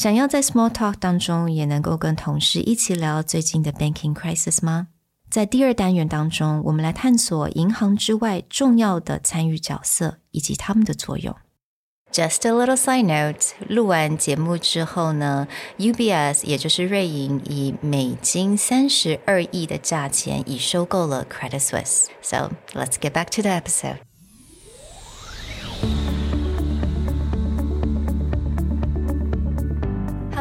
想要在 small talk 当中也能够跟同事一起聊最近的 banking crisis 吗？在第二单元当中，我们来探索银行之外重要的参与角色以及他们的作用。Just a little side note，录完节目之后呢，UBS 也就是瑞银以美金三十二亿的价钱已收购了 Credit Suisse。So let's get back to the episode.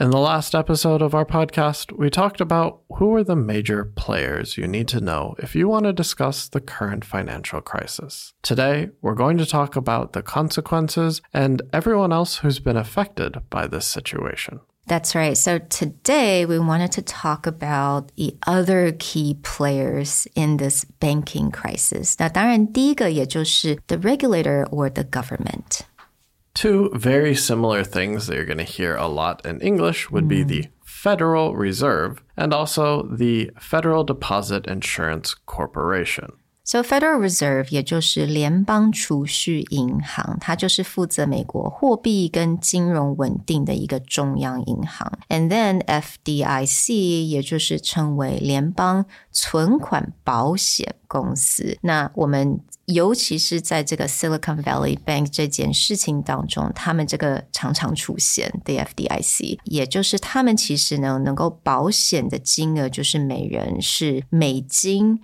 In the last episode of our podcast, we talked about who are the major players you need to know if you want to discuss the current financial crisis. Today, we're going to talk about the consequences and everyone else who's been affected by this situation. That's right. So today we wanted to talk about the other key players in this banking crisis. 那当然，第一个也就是 the regulator or the government. Two very similar things that you're going to hear a lot in English would be the Federal Reserve and also the Federal Deposit Insurance Corporation. So Federal Reserve 也就是联邦储蓄银行，它就是负责美国货币跟金融稳定的一个中央银行。And then FDIC 也就是称为联邦存款保险公司。那我们 尤其是在这个 Silicon Valley Bank 这件事情当中，他们这个常常出现的 FDIC，也就是他们其实呢能够保险的金额就是每人是美金。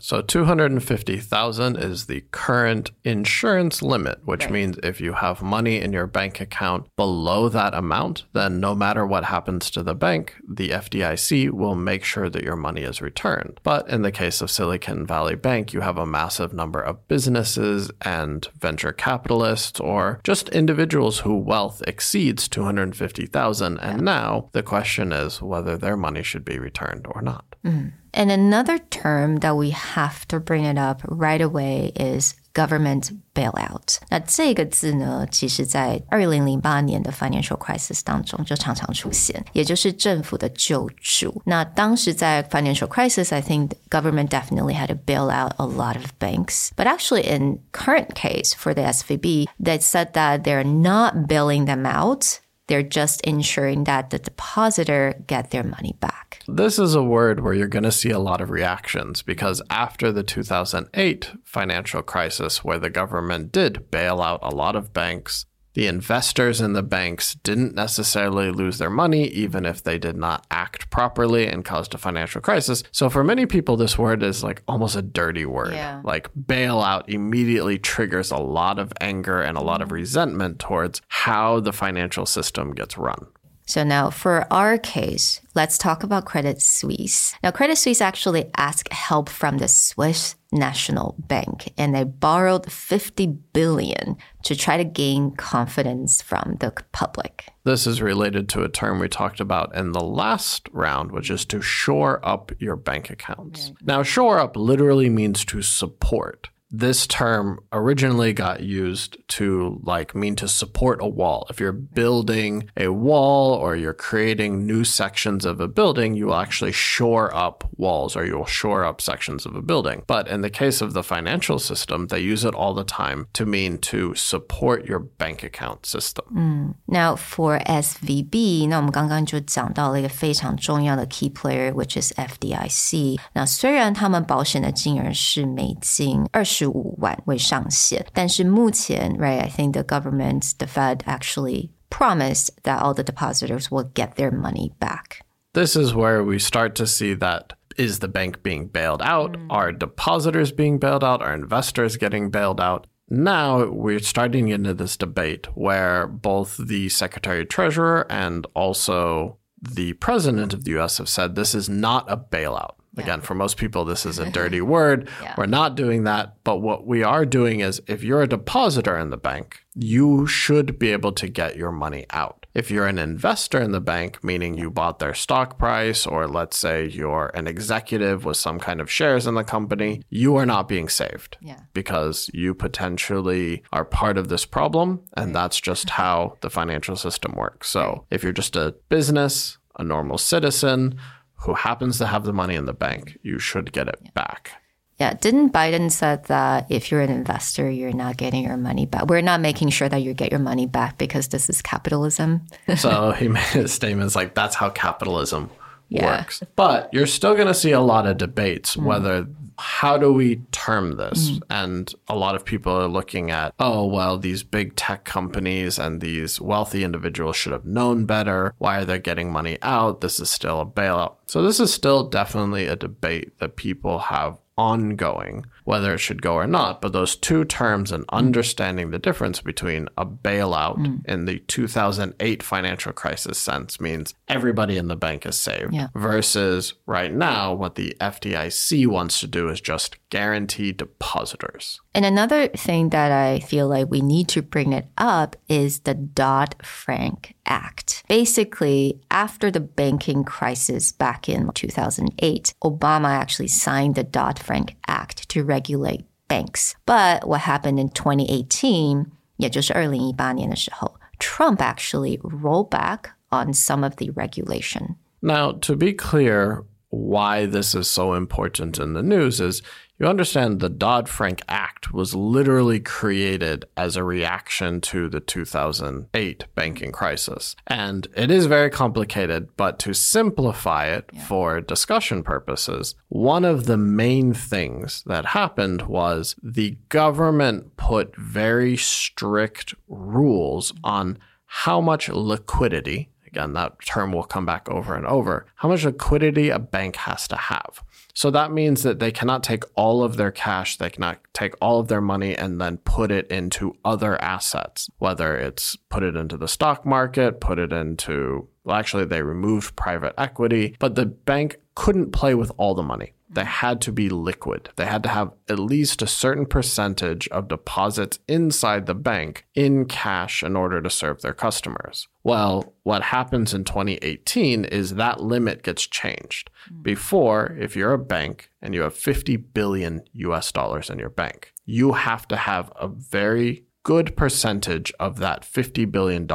So 250,000 is the current insurance limit, which right. means if you have money in your bank account below that amount, then no matter what happens to the bank, the FDIC will make sure that your money is returned. But in the case of Silicon Valley Bank, you have a massive number of businesses and venture capitalists or just individuals whose wealth exceeds 250,000 and now the question is whether their money should be returned or not. Mm. And another term that we have to bring it up right away is government bailout。那这个字呢，其实在二零零八年的 financial crisis 当中就常常出现，也就是政府的救助。那当时在 financial crisis，I think government definitely had to bail out a lot of banks. But actually, in current case for the SVB, they said that they're not bailing them out. They're just ensuring that the depositor get their money back. This is a word where you're going to see a lot of reactions because after the 2008 financial crisis, where the government did bail out a lot of banks, the investors in the banks didn't necessarily lose their money, even if they did not act properly and caused a financial crisis. So for many people, this word is like almost a dirty word. Yeah. Like bailout immediately triggers a lot of anger and a lot of resentment towards how the financial system gets run. So now for our case, let's talk about Credit Suisse. Now, Credit Suisse actually asked help from the Swiss National Bank and they borrowed 50 billion to try to gain confidence from the public. This is related to a term we talked about in the last round, which is to shore up your bank accounts. Now, shore up literally means to support this term originally got used to like mean to support a wall. If you're building a wall or you're creating new sections of a building, you will actually shore up walls or you'll shore up sections of a building. But in the case of the financial system, they use it all the time to mean to support your bank account system. Mm. Now for SVB, 那我们刚刚就讲到了一个非常重要的 key player, which is FDIC. 那虽然他们保险的金额是美金二十。 十五万为上限。但是目前，right, I think the government, the Fed actually promised that all the depositors will get their money back. This is where we start to see that Is the bank being bailed out? Mm. Are depositors being bailed out? Are investors getting bailed out? Now we're starting into this debate where both the Secretary Treasurer and also the President of the US have said this is not a bailout. Yeah. Again, for most people, this is a dirty word. Yeah. We're not doing that. But what we are doing is if you're a depositor in the bank, you should be able to get your money out. If you're an investor in the bank, meaning you bought their stock price, or let's say you're an executive with some kind of shares in the company, you are not being saved yeah. because you potentially are part of this problem. And that's just how the financial system works. So if you're just a business, a normal citizen, who happens to have the money in the bank, you should get it yeah. back. Yeah, didn't Biden said that if you're an investor, you're not getting your money back. We're not making sure that you get your money back because this is capitalism. so he made statements like that's how capitalism yeah. works. But you're still going to see a lot of debates mm. whether how do we term this? Mm. And a lot of people are looking at, oh, well, these big tech companies and these wealthy individuals should have known better. Why are they getting money out? This is still a bailout. So, this is still definitely a debate that people have ongoing, whether it should go or not. But those two terms and understanding the difference between a bailout mm. in the 2008 financial crisis sense means everybody in the bank is saved yeah. versus right now, what the FDIC wants to do is just guarantee depositors. And another thing that I feel like we need to bring it up is the Dodd Frank Act. Basically, after the banking crisis back in 2008, Obama actually signed the Dodd Frank Act to regulate banks. But what happened in 2018, 也就是2018年的时候, Trump actually rolled back on some of the regulation. Now, to be clear, why this is so important in the news is you understand the Dodd Frank Act was literally created as a reaction to the 2008 banking crisis. And it is very complicated, but to simplify it yeah. for discussion purposes, one of the main things that happened was the government put very strict rules on how much liquidity again, that term will come back over and over, how much liquidity a bank has to have. So that means that they cannot take all of their cash, they cannot take all of their money and then put it into other assets, whether it's put it into the stock market, put it into, well, actually, they removed private equity, but the bank couldn't play with all the money. They had to be liquid. They had to have at least a certain percentage of deposits inside the bank in cash in order to serve their customers. Well, what happens in 2018 is that limit gets changed. Hmm. Before, if you're a bank and you have 50 billion US dollars in your bank, you have to have a very good percentage of that $50 billion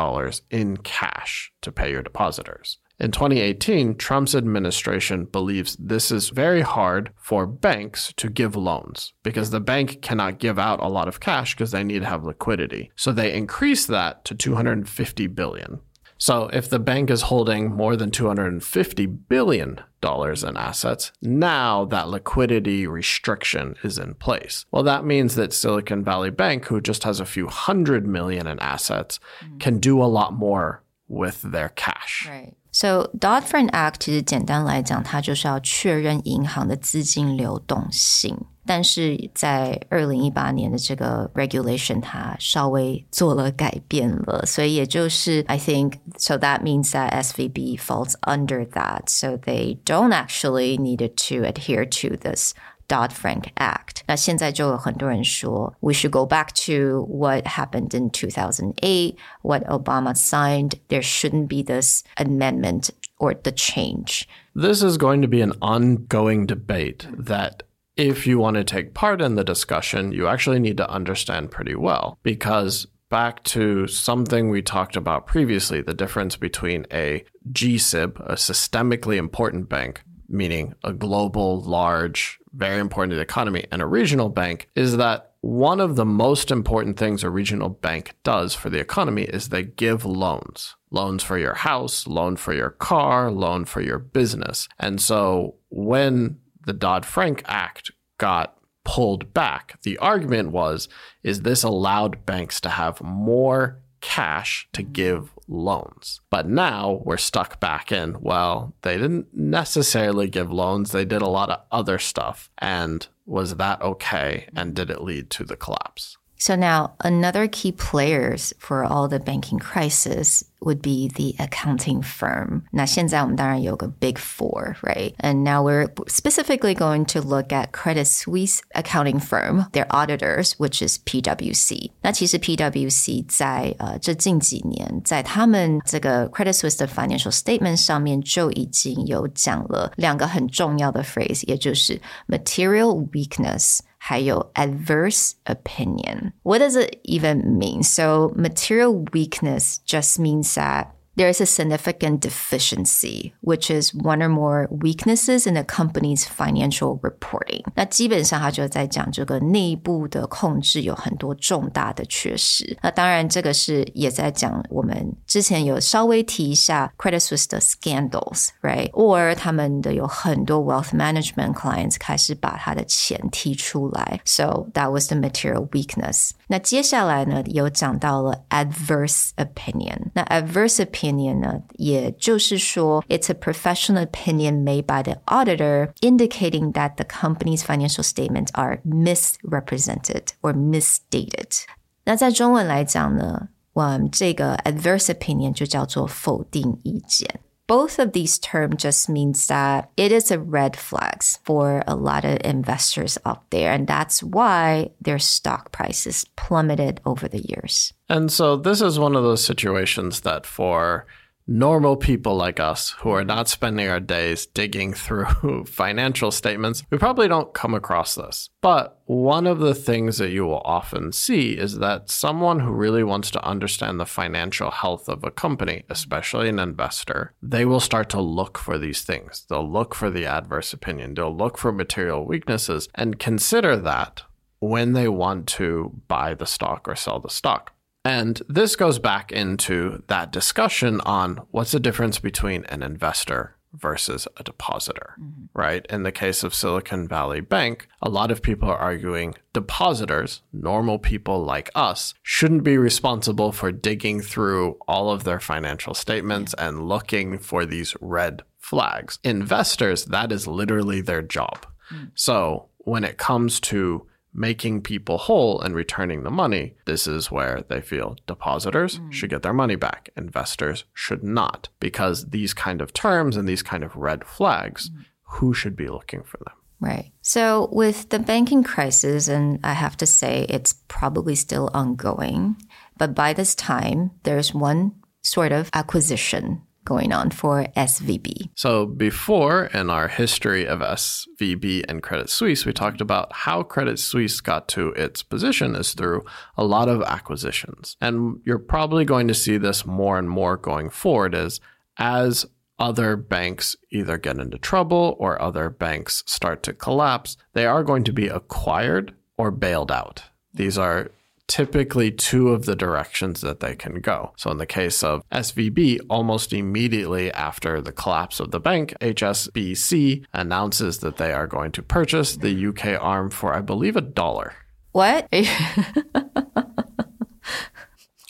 in cash to pay your depositors. In 2018, Trump's administration believes this is very hard for banks to give loans because the bank cannot give out a lot of cash because they need to have liquidity. So they increase that to 250 billion. So if the bank is holding more than 250 billion dollars in assets, now that liquidity restriction is in place. Well, that means that Silicon Valley Bank, who just has a few hundred million in assets, mm-hmm. can do a lot more with their cash. Right. So Dodd Frank Act 其实简单来讲，它就是要确认银行的资金流动性。但是在二零一八年的这个 regulation，它稍微做了改变了，所以也就是 I think so that means that SVB falls under that, so they don't actually needed to adhere to this Dodd-Frank Act. 那现在就有很多人说 we should go back to what happened in 2008, what Obama signed. There shouldn't be this amendment or the change. This is going to be an ongoing debate that if you want to take part in the discussion, you actually need to understand pretty well because back to something we talked about previously the difference between a GSIB, a systemically important bank, meaning a global, large, very important economy, and a regional bank is that one of the most important things a regional bank does for the economy is they give loans. Loans for your house, loan for your car, loan for your business. And so when the Dodd-Frank Act got pulled back, the argument was is this allowed banks to have more cash to give loans. But now we're stuck back in, well, they didn't necessarily give loans, they did a lot of other stuff. And was that okay? And did it lead to the collapse? So now another key players for all the banking crisis would be the accounting firm. 那现在我们当然有个 Big Four, right? And now we're specifically going to look at Credit Suisse accounting firm, their auditors, which is PwC. 那其实 PwC 在呃这近几年，在他们这个 Credit Suisse 的 financial statement 上面就已经有讲了两个很重要的 phrase，也就是 material weakness。 还有 adverse opinion. What does it even mean? So material weakness just means that there is a significant deficiency, which is one or more weaknesses in a company's financial reporting. 那基本上他就在讲这个内部的控制有很多重大的缺失。那当然，这个是也在讲我们之前有稍微提一下 Credit Suisse 的 scandals，right？or 他们的有很多 wealth management clients 开始把他的钱提出来，so that was the material weakness。 那接下来呢，有讲到了 adverse opinion。那 adverse opinion opinion 呢，也就是说，it's a professional opinion made by the auditor indicating that the company's financial statements are misrepresented or misstated。那在中文来讲呢，嗯，这个 adverse opinion 就叫做否定意见。 Both of these terms just means that it is a red flags for a lot of investors out there. And that's why their stock prices plummeted over the years. And so this is one of those situations that for normal people like us who are not spending our days digging through financial statements, we probably don't come across this. But one of the things that you will often see is that someone who really wants to understand the financial health of a company, especially an investor, they will start to look for these things. They'll look for the adverse opinion, they'll look for material weaknesses and consider that when they want to buy the stock or sell the stock. And this goes back into that discussion on what's the difference between an investor versus a depositor, mm-hmm. right? In the case of Silicon Valley Bank, a lot of people are arguing depositors, normal people like us, shouldn't be responsible for digging through all of their financial statements and looking for these red flags. Investors, that is literally their job. Mm. So when it comes to making people whole and returning the money, this is where they feel depositors mm. should get their money back. Investors should not, because these kind of terms and these kind of red flags, mm. who should be looking for them? Right. So, with the banking crisis, and I have to say it's probably still ongoing, but by this time, there's one sort of acquisition going on for SVB. So, before in our history of SVB and Credit Suisse, we talked about how Credit Suisse got to its position is through a lot of acquisitions. And you're probably going to see this more and more going forward as as other banks either get into trouble or other banks start to collapse, they are going to be acquired or bailed out. These are typically two of the directions that they can go. So, in the case of SVB, almost immediately after the collapse of the bank, HSBC announces that they are going to purchase the UK arm for, I believe, a dollar. What?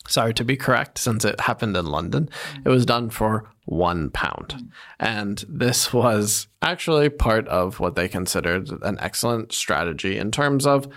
Sorry to be correct, since it happened in London, it was done for one pound. And this was actually part of what they considered an excellent strategy in terms of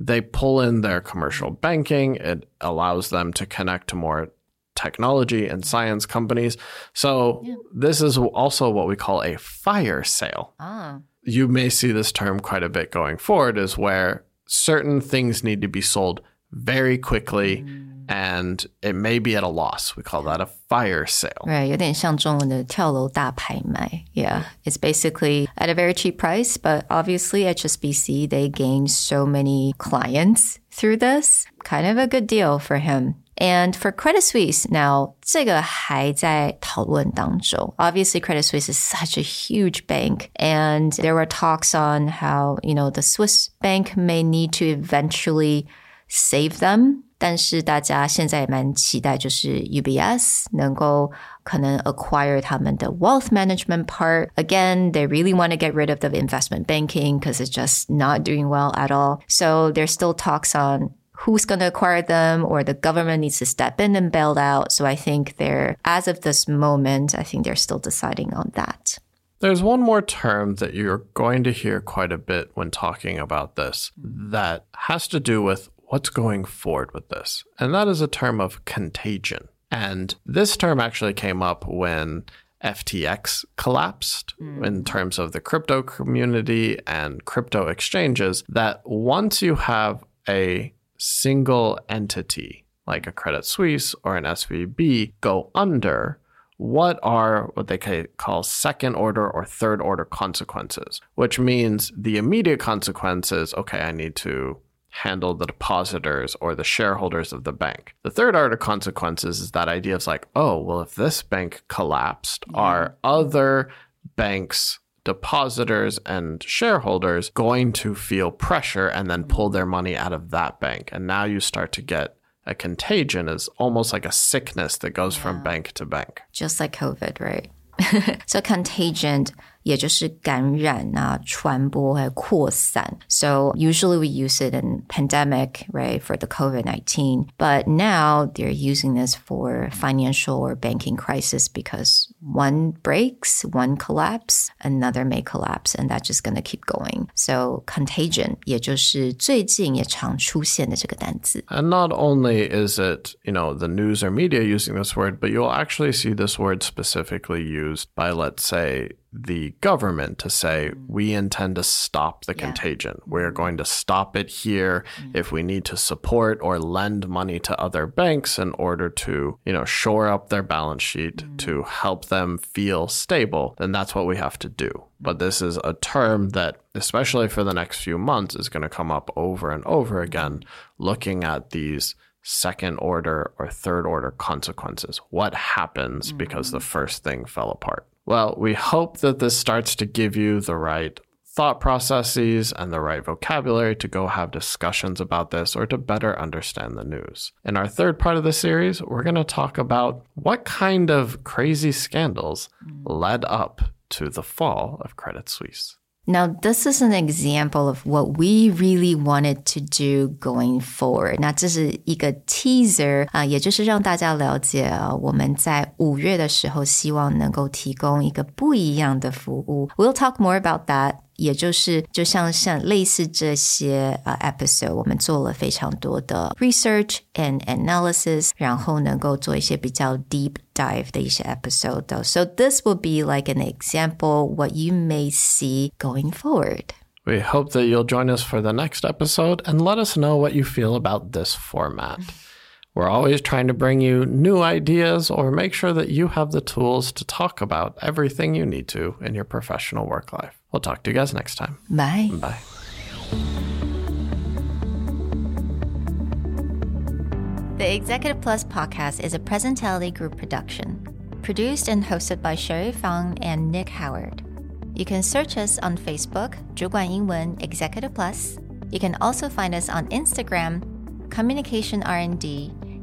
they pull in their commercial banking. It allows them to connect to more technology and science companies. So yeah. this is also what we call a fire sale. Ah. You may see this term quite a bit going forward is where certain things need to be sold very quickly. Mm and it may be at a loss. We call that a fire sale. Right, 有点像中文的跳楼大拍卖. Yeah, it's basically at a very cheap price, but obviously HSBC they gained so many clients through this. Kind of a good deal for him. And for Credit Suisse, now 这个还在讨论当中. Obviously, Credit Suisse is such a huge bank, and there were talks on how you know the Swiss bank may need to eventually save them 但是大家现在也蛮期待，就是 UBS 能够可能 acquire 他们的 wealth management part. Again, they really want to get rid of the investment banking because it's just not doing well at all. So there's still talks on who's going to acquire them or the government needs to step in and bail out. So I think they're, as of this moment, I think they're still deciding on that. There's one more term that you're going to hear quite a bit when talking about this that has to do with what's going forward with this. And that is a term of contagion. And this term actually came up when FTX collapsed mm. in terms of the crypto community and crypto exchanges. That once you have a single entity like a Credit Suisse or an SVB go under, what are what they call second order or third order consequences, which means the immediate consequences, okay, I need to handle the depositors or the shareholders of the bank. The third order consequences is that idea of like, oh, well, if this bank collapsed, yeah. are other banks depositors and shareholders going to feel pressure and then pull their money out of that bank. And now you start to get a contagion is almost like a sickness that goes yeah. from bank to bank. Just like COVID, right? so contagion 也就是感染啊、传播和扩散. So usually we use it in pandemic, right, for the COVID-19. But now they're using this for financial or banking crisis because one breaks, one collapse, another may collapse, and that's just going to keep going. So contagion 也就是最近也常出现的这个单词. And not only is it, you know, the news or media using this word, but you'll actually see this word specifically used by, let's say, the government to say we intend to stop the yeah. contagion. We're going to stop it here mm-hmm. if we need to support or lend money to other banks in order to, you know, shore up their balance sheet mm-hmm. to help them feel stable, then that's what we have to do. But this is a term that especially for the next few months is going to come up over and over again looking at these second order or third order consequences. What happens mm-hmm. because the first thing fell apart? Well, we hope that this starts to give you the right thought processes and the right vocabulary to go have discussions about this or to better understand the news. In our third part of the series, we're going to talk about what kind of crazy scandals led up to the fall of Credit Suisse. Now, this is an example of what we really wanted to do going forward. 那这是一个 teaser 啊，也就是让大家了解啊，我们在五月的时候希望能够提供一个不一样的服务。We'll talk more about that 也就是就像像类似这些呃 episode，我们做了非常多的 research and analysis，然后能够做一些比较 deep dive 的一些 episode。So this will be like an example what you may see going forward. We hope that you'll join us for the next episode and let us know what you feel about this format. We're always trying to bring you new ideas or make sure that you have the tools to talk about everything you need to in your professional work life. We'll talk to you guys next time. Bye. Bye. The Executive Plus podcast is a Presentality Group production, produced and hosted by Sherry Fang and Nick Howard. You can search us on Facebook, 主管英文 Executive Plus. You can also find us on Instagram, Communication R&D,